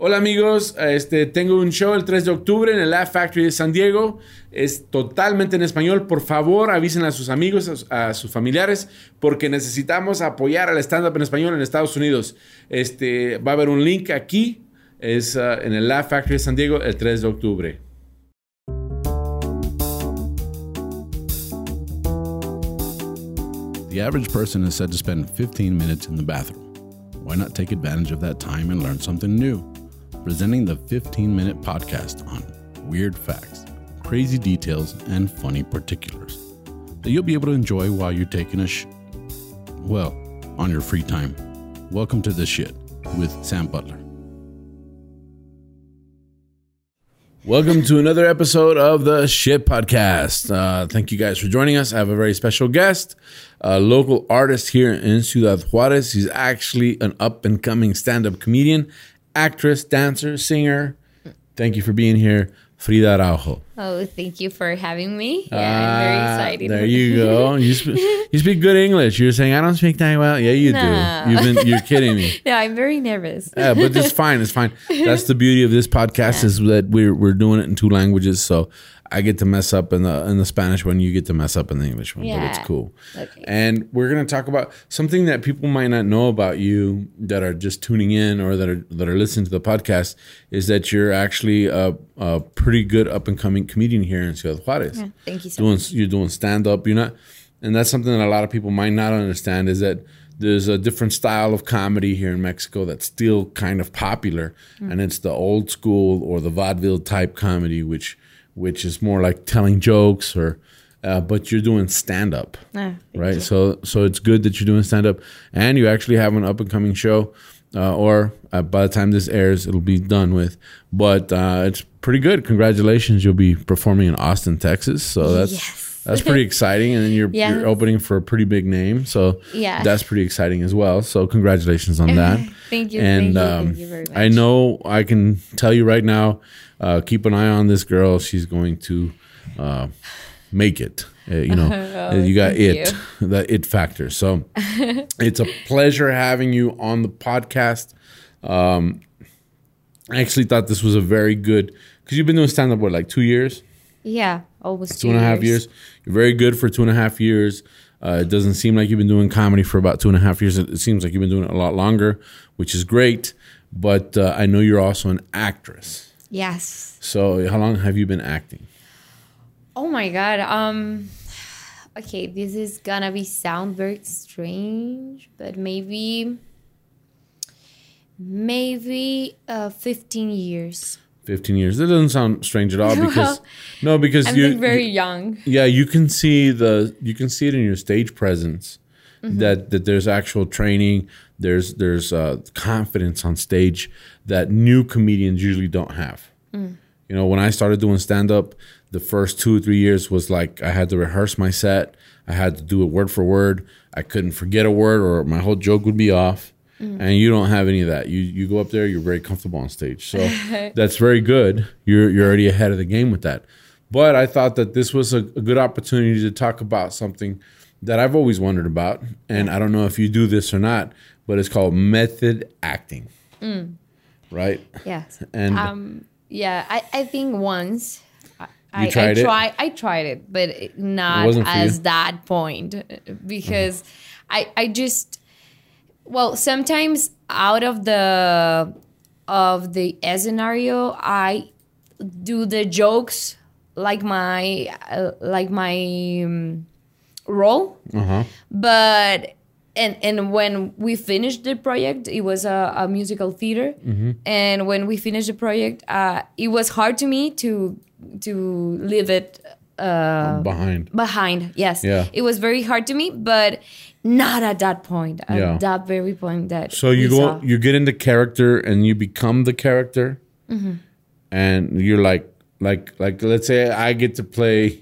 Hola amigos, este, tengo un show el 3 de octubre en el Laugh Factory de San Diego. Es totalmente en español. Por favor, avisen a sus amigos, a, sus familiares, porque necesitamos apoyar al stand-up en español en Estados Unidos. Este, va a haber un link aquí. Es uh, en el Laugh Factory de San Diego el 3 de octubre. The average person is said to spend 15 minutes in the bathroom. Why not take advantage of that time and learn something new? Presenting the 15 minute podcast on weird facts, crazy details, and funny particulars that you'll be able to enjoy while you're taking a sh. Well, on your free time. Welcome to The Shit with Sam Butler. Welcome to another episode of the Shit Podcast. Uh, thank you guys for joining us. I have a very special guest, a local artist here in Ciudad Juarez. He's actually an up and coming stand up comedian, actress, dancer, singer. Thank you for being here, Frida Araujo. Oh, thank you for having me. Yeah, I'm very Ah, excited. There you go. You, sp- you speak good English. You're saying I don't speak that well. Yeah, you No. do. You've been. You're kidding me. no, I'm very nervous. Yeah, but it's fine. It's fine. That's the beauty of this podcast is that we're we're doing it in two languages. So I get to mess up in the in the Spanish one. You get to mess up in the English one. But it's cool. Okay. And we're gonna talk about something that people might not know about you that are just tuning in or that are that are listening to the podcast is that you're actually a, a pretty good up and coming comedian here in Ciudad Juarez Thank you so doing much. you're doing stand up. You're not, and that's something that a lot of people might not understand is that there's a different style of comedy here in Mexico that's still kind of popular, Mm. and it's the old school or the vaudeville type comedy, which which is more like telling jokes or. Uh, but you're doing stand up, Ah, right? you. So so it's good that you're doing stand up, and you actually have an up and coming show. Uh, or uh, by the time this airs, it'll be done with. But uh, it's pretty good. Congratulations! You'll be performing in Austin, Texas. So that's Yes. That's pretty exciting. And then you're you're opening for a pretty big name. So Yeah. that's pretty exciting as well. So congratulations on that. Thank you. And thank you, um, thank you very much. I know I can tell you right now. Uh, keep an eye on this girl. She's going to uh, make it. Uh, you know, uh, you got Oh, it, the it factor. So it's a pleasure having you on the podcast. Um, I actually thought this was a very good because you've been doing stand up what like two years, Yeah, almost two and a half years. You're very good for two and a half years. Uh, it doesn't seem like you've been doing comedy for about two and a half years. It, it seems like you've been doing it a lot longer, which is great. But uh, I know you're also an actress. Yes. So how long have you been acting? Oh my god. Um. Okay, this is gonna be sound very strange, but maybe, maybe uh, fifteen years. 15 years. That doesn't sound strange at all because Well, no, because I'm you very you- young. yeah, you can see the you can see it in your stage presence that that there's actual training. There's there's uh, confidence on stage that new comedians usually don't have. You know, when I started doing stand up, the first two or three years was like I had to rehearse my set. I had to do it word for word. I couldn't forget a word or my whole joke would be off. Mm. And you don't have any of that. You you go up there, you're very comfortable on stage. So that's very good. You're you're already ahead of the game with that. But I thought that this was a, a good opportunity to talk about something that I've always wondered about. And I don't know if you do this or not, but it's called method acting. Mm. Right? Yes. And Um. Yeah. I. I think once. I, I, tried I it? Try, I tried it, but not wasn't as you? that point uh, mm-hmm. because I. I just. Well, sometimes out of the of the scenario, I do the jokes like my uh, like my um, role uh-huh. but and and when we finished the project it was a, a musical theater Mm-hmm. and when we finished the project uh, it was hard to me to to leave it uh, behind. behind yes Yeah. it was very hard to me but not at that point at Yeah. that very point that So you go, saw. you get into character, and you become the character, Mm-hmm. and you're like, like, like. Let's say I get to play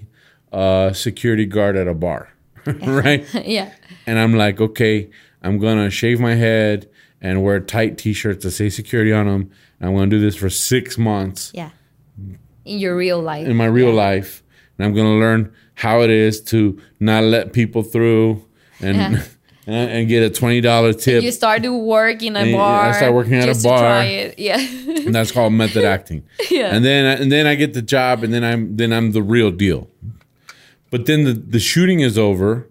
a security guard at a bar, right? yeah And I'm like, okay, I'm gonna shave my head and wear tight T-shirts that say security on them. And I'm gonna do this for six months yeah in your real life in my real life, and I'm gonna learn how it is to not let people through and Yeah. and, and get a twenty dollar tip. You start to work in a And I start working at a bar. try it. Yeah. and that's called method acting. Yeah. And then and then I get the job, and then I'm then I'm the real deal. But then the the shooting is over,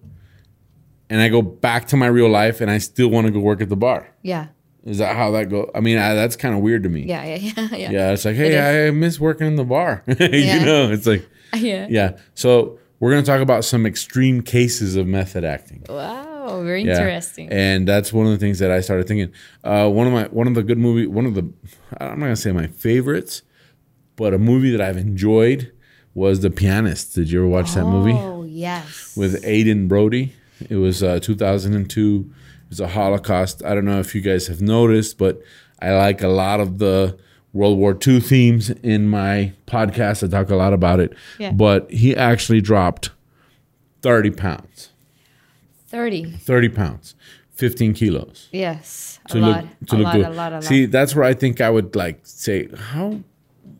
and I go back to my real life, and I still want to go work at the bar. yeah. Is that how that go? I mean, I, that's kind of weird to me. Yeah. Yeah. Yeah. Yeah. Yeah, it's like, It hey, I miss working in the bar. you Yeah. know, it's like, Yeah. yeah. So we're gonna talk about some extreme cases of method acting. Wow. Very Yeah. interesting. And that's one of the things that I started thinking. Uh, one of my one of the good movie, one of the I'm not gonna say my favorites, but a movie that I've enjoyed was The Pianist. Did you ever watch that movie Oh yes. with Adrien Brody? It was uh, 2002. It was a Holocaust. I don't know if you guys have noticed, but I like a lot of the World War II themes in my podcast. I talk a lot about it. Yeah. But he actually dropped 30 pounds. thirty. 30 pounds, 15 kilos. Yes. A To lot. to a look lot. good. A lot. A lot. See, that's where I think I would like say how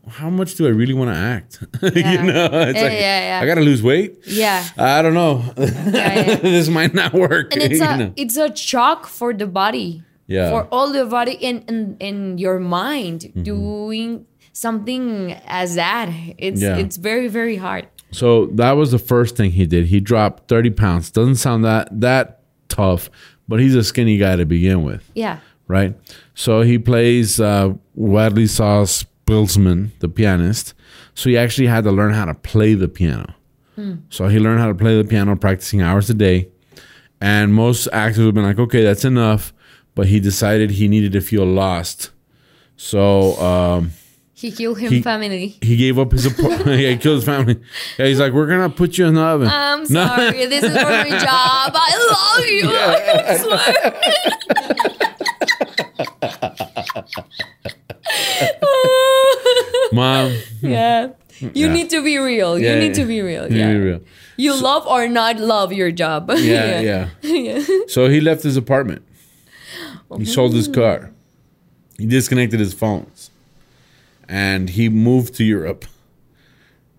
how much do I really want to act? Yeah. you know, it's Yeah, like yeah, yeah. I got to lose weight. yeah. I don't know. this might not work. and it's a know? it's a shock for the body Yeah. for all the body and and, and your mind Mm-hmm. doing something as that it's Yeah. it's very very hard So that was the first thing he did. He dropped 30 pounds. Doesn't sound that that tough, but he's a skinny guy to begin with, yeah right? So he plays uh, Władysław Szpilman, the pianist. So he actually had to learn how to play the piano. So he learned how to play the piano, practicing hours a day. And most actors would have been like, okay, that's enough. But he decided he needed to feel lost. So um, he killed his family he gave up his apartment. yeah, he killed his family. Yeah, he's like, we're gonna put you in the oven. i'm No. sorry this is for my job i love you I swear. Mom, yeah you Yeah. need to be real Yeah, you need yeah. to be real you yeah be real. you love or not love your job Yeah, yeah. yeah. So he left his apartment. He sold his car. He disconnected his phones, and he moved to Europe.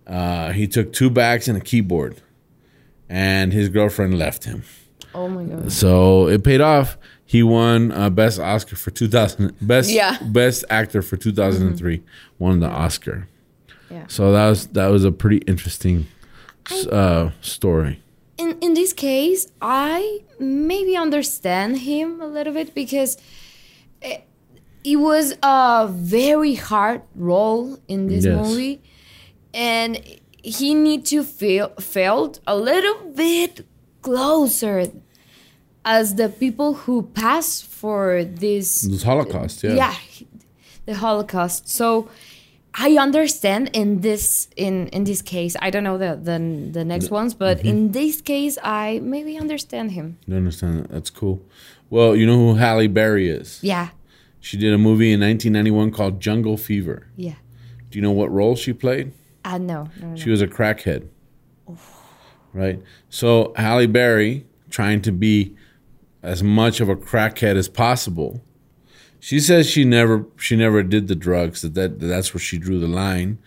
Uh, he took two bags and a keyboard, and his girlfriend left him. oh my god So it paid off. He won uh, best Oscar for 2000 best Yeah. best actor for 2003. Won the Oscar. Yeah. So that was that was a pretty interesting uh, story. This case, I maybe understand him a little bit because it, it was a very hard role in this Yes. movie, and he need to feel felt a little bit closer as the people who pass for this This Holocaust, yeah. yeah the holocaust so i understand in this in in this case i don't know the the, the next ones but mm-hmm. in this case i maybe understand him You understand that? That's cool. Well, you know who Halle Berry is? yeah She did a movie in 1991 called Jungle Fever. yeah Do you know what role she played? uh no no, no. She was a crackhead. Right? So Halle Berry, trying to be as much of a crackhead as possible, she says she never she never did the drugs, that, that that's where she drew the line,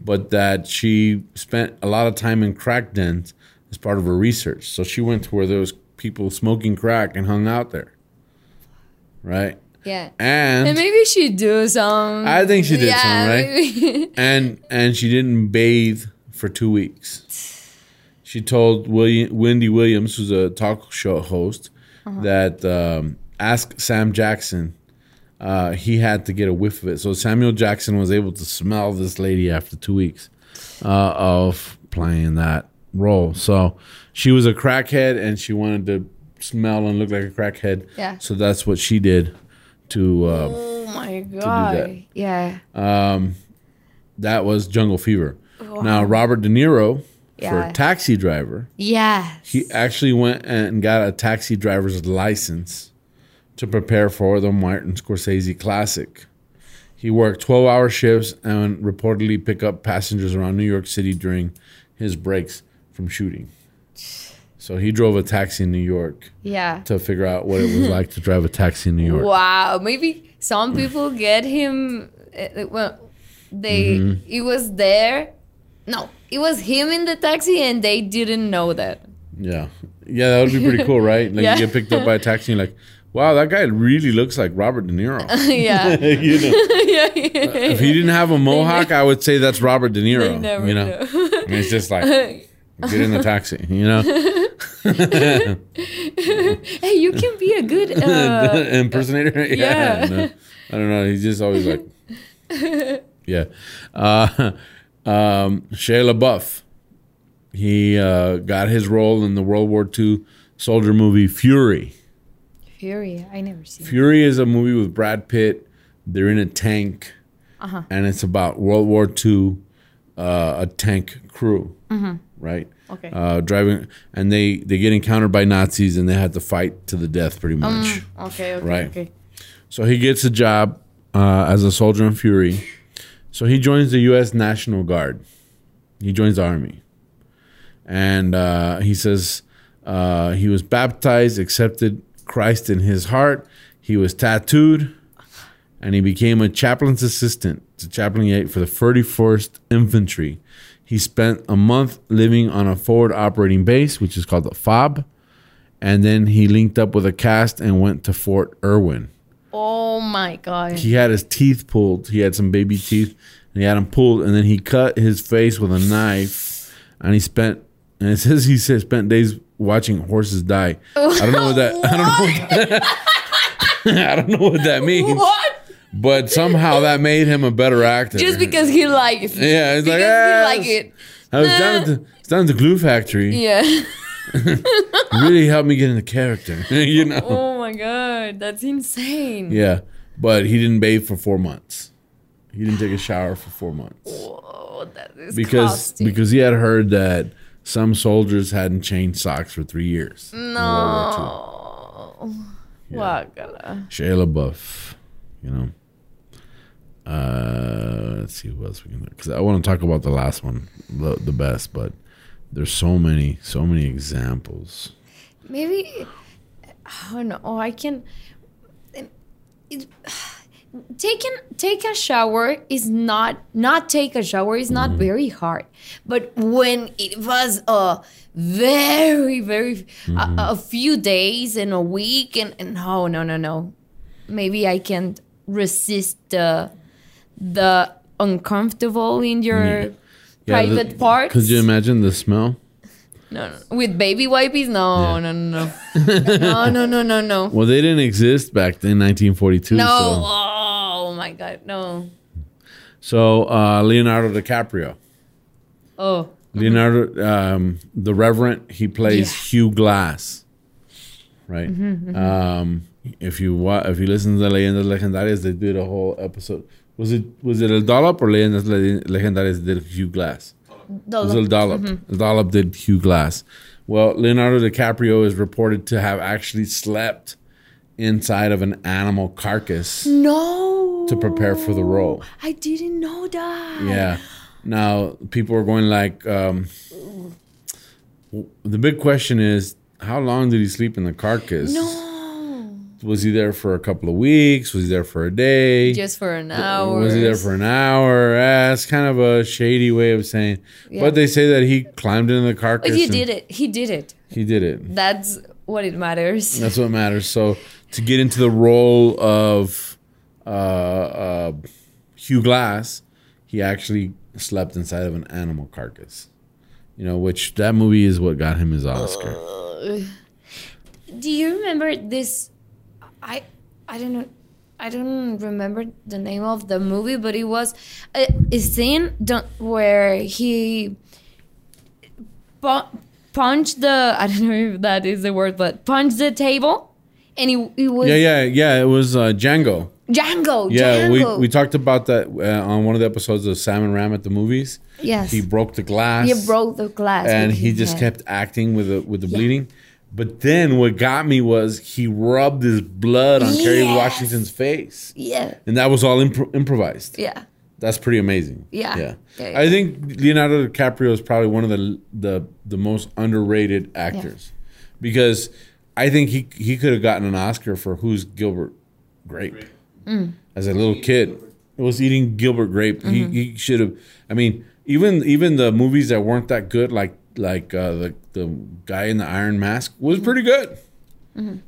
but that she spent a lot of time in crack dens as part of her research. So she went to where there was people smoking crack and hung out there. Right? yeah And, and maybe she do some I think she did yeah, some, right? and and she didn't bathe for two weeks. She told William, Wendy Williams, who's a talk show host, that um, ask Sam Jackson. Uh, he had to get a whiff of it, so Samuel Jackson was able to smell this lady after two weeks uh, of playing that role. So she was a crackhead, and she wanted to smell and look like a crackhead. Yeah. So that's what she did to. Uh, oh my god yeah that was Jungle Fever. Now Robert De Niro Yeah. for Taxi Driver, yeah he actually went and got a taxi driver's license to prepare for the Martin Scorsese classic. He worked 12-hour shifts and reportedly picked up passengers around New York City during his breaks from shooting. So he drove a taxi in New York yeah to figure out what it was like to drive a taxi in New York. Wow, maybe some people get him. Uh, well, they Mm-hmm. it was there. No, it was him in the taxi, and they didn't know that. Yeah. Yeah, that would be pretty cool, right? Like Yeah. you get picked up by a taxi and you're like, wow, that guy really looks like Robert De Niro. yeah. you know, yeah. if he didn't have a mohawk, I would say that's Robert De Niro. They never you know, know. and it's just like get in the taxi. You know, hey, you can be a good. Uh, impersonator. yeah. no, I don't know. He's just always like, yeah. Uh, um, Shia LaBeouf. He uh, got his role in the World War II soldier movie Fury. Fury. I never seen. Fury is a movie with Brad Pitt. They're in a tank, Uh-huh. and it's about World War II, uh, a tank crew, right? Mm-hmm. Okay. Uh, driving, and they they get encountered by Nazis, and they have to fight to the death, pretty much. Mm. Okay. Okay. Right. Okay. So he gets a job uh, as a soldier in Fury. So he joins the U.S. National Guard. He joins the army, and uh, he says uh, he was baptized, accepted Christ in his heart. He was tattooed, and he became a chaplain's assistant to Chaplain 8 for the 31st Infantry. He spent a month living on a forward operating base, which is called the FOB, and then he linked up with a cast and went to Fort Irwin Oh my god. he had his teeth pulled. He had some baby teeth, and he had them pulled, and then he cut his face with a knife, and he spent. And it says he said spent days watching horses die. I don't know what that. I don't know. What that, I don't know what that means. What? But somehow that made him a better actor. Just because he likes. it. Yeah, it's like ah, he like it. I was down at the down at the glue factory. Yeah. Really helped me get into character. you know. Oh my god, that's insane. Yeah, but he didn't bathe for four months. He didn't take a shower for four months. Whoa, that is because disgusting. because he had heard that some soldiers hadn't changed socks for three years. no. II. Shia LaBeouf, you know. Uh, let's see what else we can do because I want to talk about the last one, the, the best, but there's so many, so many examples. Maybe. Oh no, I can. It, taking take a shower is not not take a shower is not mm. very hard but when it was a very very mm. a, mm-hmm. a, few days and a week and, and no no no no maybe i can't resist the the uncomfortable in your yeah. private yeah, part could you imagine the smell no, no, with baby wipes? No, yeah. no, no, no, no, no, no, no, no. Well, they didn't exist back in 1942. No, so. Oh, my god, no. so uh, Leonardo DiCaprio. Oh, Leonardo, um, the Revenant, he plays Yeah. Hugh Glass, right? Um, if you wa- if you listen to the Leyendas Legendarias, they did a whole episode. Was it was it El Dollop or Leyendas Le- Legendarias did Hugh Glass? It was El Dollop. El Dollop did Hugh Glass. Well, Leonardo DiCaprio is reported to have actually slept inside of an animal carcass no. To prepare for the role. I didn't know that. Yeah. Now people are going like, um, the big question is, how long did he sleep in the carcass? No. Was he there for a couple of weeks? Was he there for a day? Just for an hour. Was he there for an hour? Ah, it's kind of a shady way of saying. Yeah. But they say that he climbed into the carcass. But he did it. He did it. He did it. That's what it matters. That's what matters. So to get into the role of uh, uh, Hugh Glass, he actually slept inside of an animal carcass. You know, which that movie is what got him his Oscar. Do you remember this? I I don't know. I don't remember the name of the movie, but it was a, a scene where he pu- punched the. I don't know if that is the word, but punched the table, and he it was yeah, yeah, yeah. It was uh, Django. Django. Yeah, Django. we, we talked about that uh, on one of the episodes of Sam and Ram at the movies. yes. He broke the glass. He broke the glass, and he just head. kept acting with the with the bleeding. But then what got me was he rubbed his blood on Kerry Washington's face, Yeah. and that was all impro- improvised. Yeah. That's pretty amazing. Yeah. yeah. Yeah, yeah. I think Leonardo DiCaprio is probably one of the the the most underrated actors because I think he he could have gotten an Oscar for Who's Gilbert Grape Mm. as a little kid. It was eating Gilbert Grape. Mm-hmm. He he should have. I mean, even even the movies that weren't that good, like like uh, the the guy in the Iron Mask was pretty good.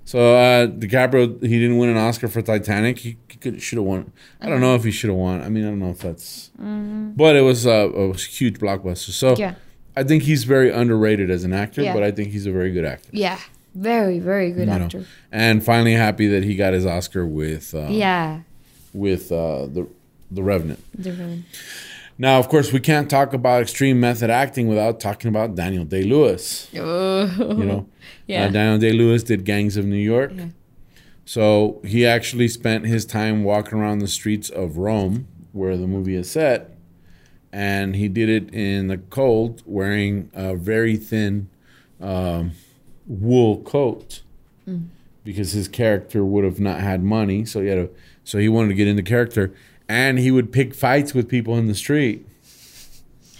So uh, DiCaprio he didn't win an Oscar for Titanic. He, he could should have won. I don't know if he should have won. I mean I don't know if that's. But it was uh, a huge blockbuster. So Yeah. I think he's very underrated as an actor, Yeah. but I think he's a very good actor. Yeah. Very, very good you know. actor. And finally happy that he got his Oscar with uh, Yeah. with uh, the the Revenant. Different. Now, of course, we can't talk about extreme method acting without talking about Daniel Day Lewis. Oh. You know, Yeah. Uh, Daniel Day Lewis did Gangs of New York. Yeah. So he actually spent his time walking around the streets of Rome, where the movie is set, and he did it in the cold, wearing a very thin um, wool coat, because his character would have not had money. So he had a, so he wanted to get into character, and he would pick fights with people in the street,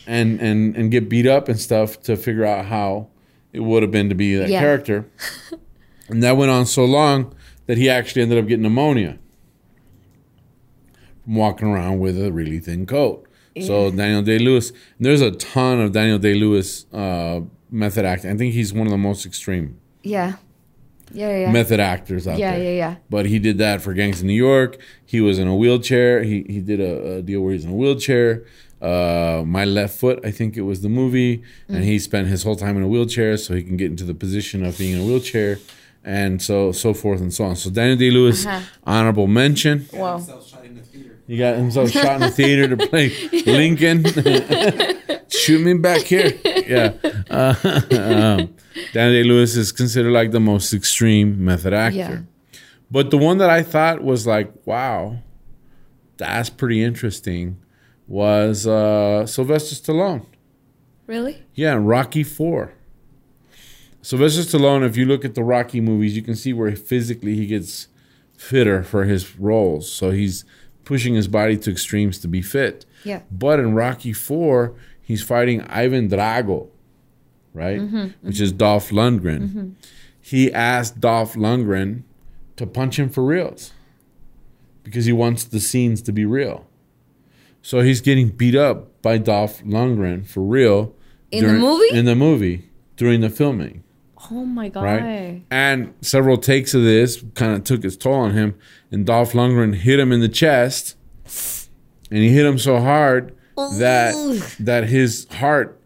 and and and get beat up and stuff to figure out how it would have been to be that Yeah. character. And that went on so long that he actually ended up getting pneumonia from walking around with a really thin coat. So Daniel Day Lewis, there's a ton of Daniel Day Lewis uh, method acting. I think he's one of the most extreme Yeah. Yeah, yeah. method actors out yeah, there. yeah, yeah. Yeah. But he did that for Gangs of New York. He was in a wheelchair. He he did a, a deal where he's in a wheelchair. Uh, My Left Foot, I think it was the movie, and Mm. he spent his whole time in a wheelchair so he can get into the position of being in a wheelchair, and so so forth and so on. So Daniel Day Lewis, Uh-huh. honorable mention. Wow. Himself shot in the theater. He got himself shot in the theater to play Lincoln. Shoot me back here. Yeah. Uh, um, Daniel Day Lewis is considered like the most extreme method actor. Yeah. But the one that I thought was like, wow, that's pretty interesting was uh, Sylvester Stallone. Really? Yeah, Rocky Four. Sylvester Stallone, if you look at the Rocky movies, you can see where physically he gets fitter for his roles. So he's pushing his body to extremes to be fit. Yeah. But in Rocky Four, he's fighting Ivan Drago, right? Mm-hmm, mm-hmm. Which is Dolph Lundgren. Mm-hmm. He asked Dolph Lundgren to punch him for reals because he wants the scenes to be real. So he's getting beat up by Dolph Lundgren for real In the movie? In the movie during the filming, Oh my god. right? And several takes of this kind of took its toll on him. And Dolph Lundgren hit him in the chest, and he hit him so hard that that his heart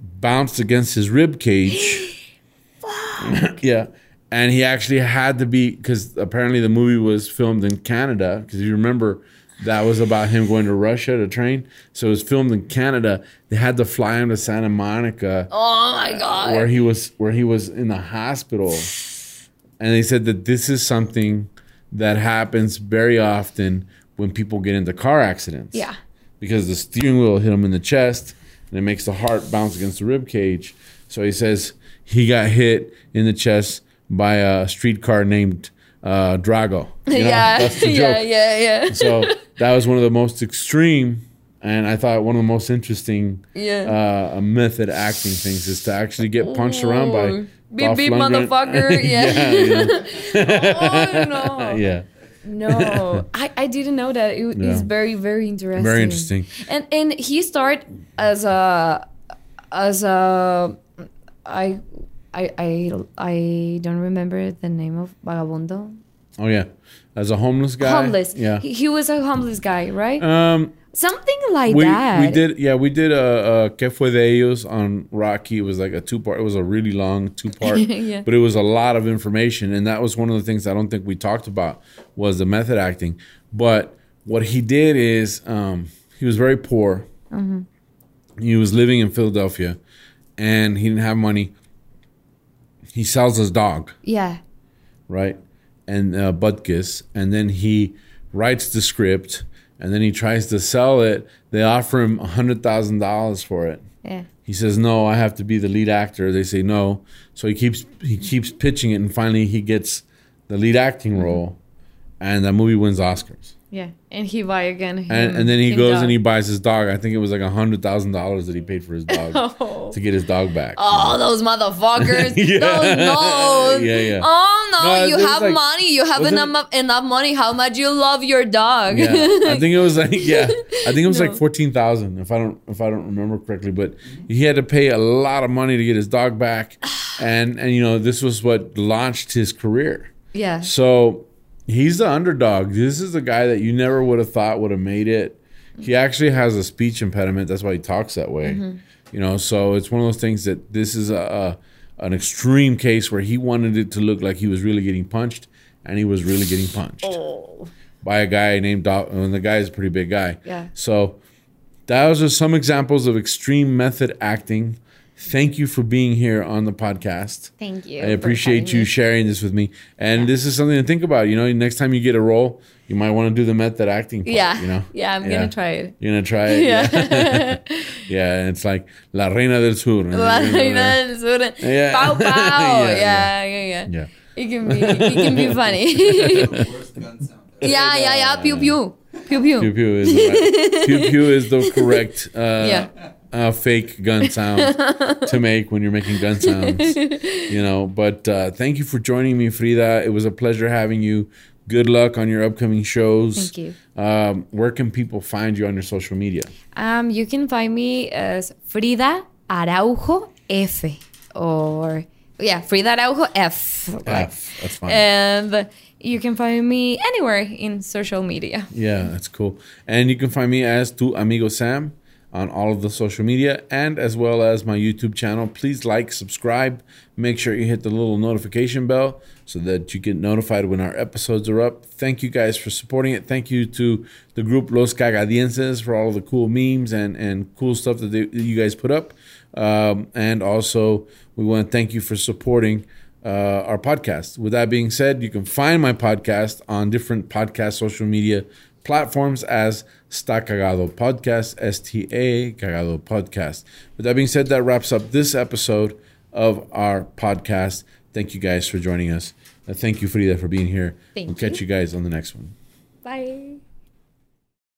bounced against his rib cage. yeah. And he actually had to be because apparently the movie was filmed in Canada. Because you remember that was about him going to Russia to train. So it was filmed in Canada. They had to fly him to Santa Monica Oh my god. where he was where he was in the hospital. And they said that this is something that happens very often when people get into car accidents Yeah. Because the steering wheel hit him in the chest and it makes the heart bounce against the rib cage. So he says he got hit in the chest by a streetcar named uh, Drago. You know, yeah. yeah, yeah, yeah. So that was one of the most extreme, and I thought one of the most interesting Yeah. uh, method acting things is to actually get punched around by Ooh. Beep, Dolph beep, Lundgren. motherfucker. Yeah. yeah, oh no. yeah. No, I, I didn't know that. It, Yeah. It's very very interesting. Very interesting. And and he started as a as a I I I I don't remember the name of vagabundo. Oh yeah, as a homeless guy. homeless. Yeah. He, he was a homeless guy, right? Um, Something like we that. we did yeah we did a, a Que Fue de Ellos on Rocky. It was like a two part. It was a really long two part, Yeah. but it was a lot of information, and that was one of the things I don't think we talked about was the method acting. But what he did is um, he was very poor. Mm-hmm. He was living in Philadelphia, and he didn't have money. He sells his dog. Yeah. right? And uh, Butkus, and then he writes the script, and then he tries to sell it. They offer him a hundred thousand dollars for it. Yeah. He says, "No, I have to be the lead actor." They say no, so he keeps he keeps pitching it, and finally he gets the lead acting role, and that movie wins Oscars. Yeah, and he buy again. Him, and, and then he goes dog. and he buys his dog. I think it was like a hundred thousand dollars that he paid for his dog Oh. to get his dog back. Oh, those motherfuckers! Yeah. Those no. Yeah, yeah. Oh no, No, you have like- money. You have enough enough money. How much you love your dog? Yeah, I think it was like yeah, I think it was No. like fourteen thousand if I don't if I don't remember correctly. But he had to pay a lot of money to get his dog back, and and you know this was what launched his career. yeah. So he's the underdog. This is the guy that you never would have thought would have made it. He actually has a speech impediment. That's why he talks that way. Mm-hmm. You know, so it's one of those things that this is a, a an extreme case where he wanted it to look like he was really getting punched, and he was really getting punched Oh. by a guy named Doc. And the guy is a pretty big guy. Yeah. So those are some examples of extreme method acting. Thank you for being here on the podcast. Thank you. I appreciate you me. sharing this with me. And this is something to think about. You know, next time you get a role, you might want to do the method acting part. Yeah. You know? Yeah, I'm gonna try it. You're gonna try it. Yeah. yeah. and it's like La Reina del Sur. La Reina del Sur. Yeah. Pow pow. Yeah, yeah, yeah, yeah, Yeah. It can be it can be funny. the worst gun sound. yeah, yeah, yeah. Pew pew. Pew pew. Pew pew is the right- pew pew is the correct uh, Yeah. Uh, fake gun sound to make when you're making gun sounds. You know, but uh, thank you for joining me, Frida. It was a pleasure having you. Good luck on your upcoming shows. Thank you. Um, where can people find you on your social media? Um, you can find me as Frida Araujo F or yeah, Frida Araujo F. F. That's fine. And you can find me anywhere in social media. Yeah, that's cool. And you can find me as Tu Amigo Sam on all of the social media and as well as my YouTube channel. Please like, subscribe, make sure you hit the little notification bell so that you get notified when our episodes are up. Thank you guys for supporting it. Thank you to the group Los Cagadienses for all the cool memes and, and cool stuff that, they, that you guys put up. Um, and also, we want to thank you for supporting uh, our podcast. With that being said, you can find my podcast on different podcast social media platforms as Sta Cagado Podcast, S T A Cagado Podcast. With that being said, that wraps up this episode of our podcast. Thank you guys for joining us. Thank you, Frida, for being here. Thank we'll catch you guys on the next one. Bye.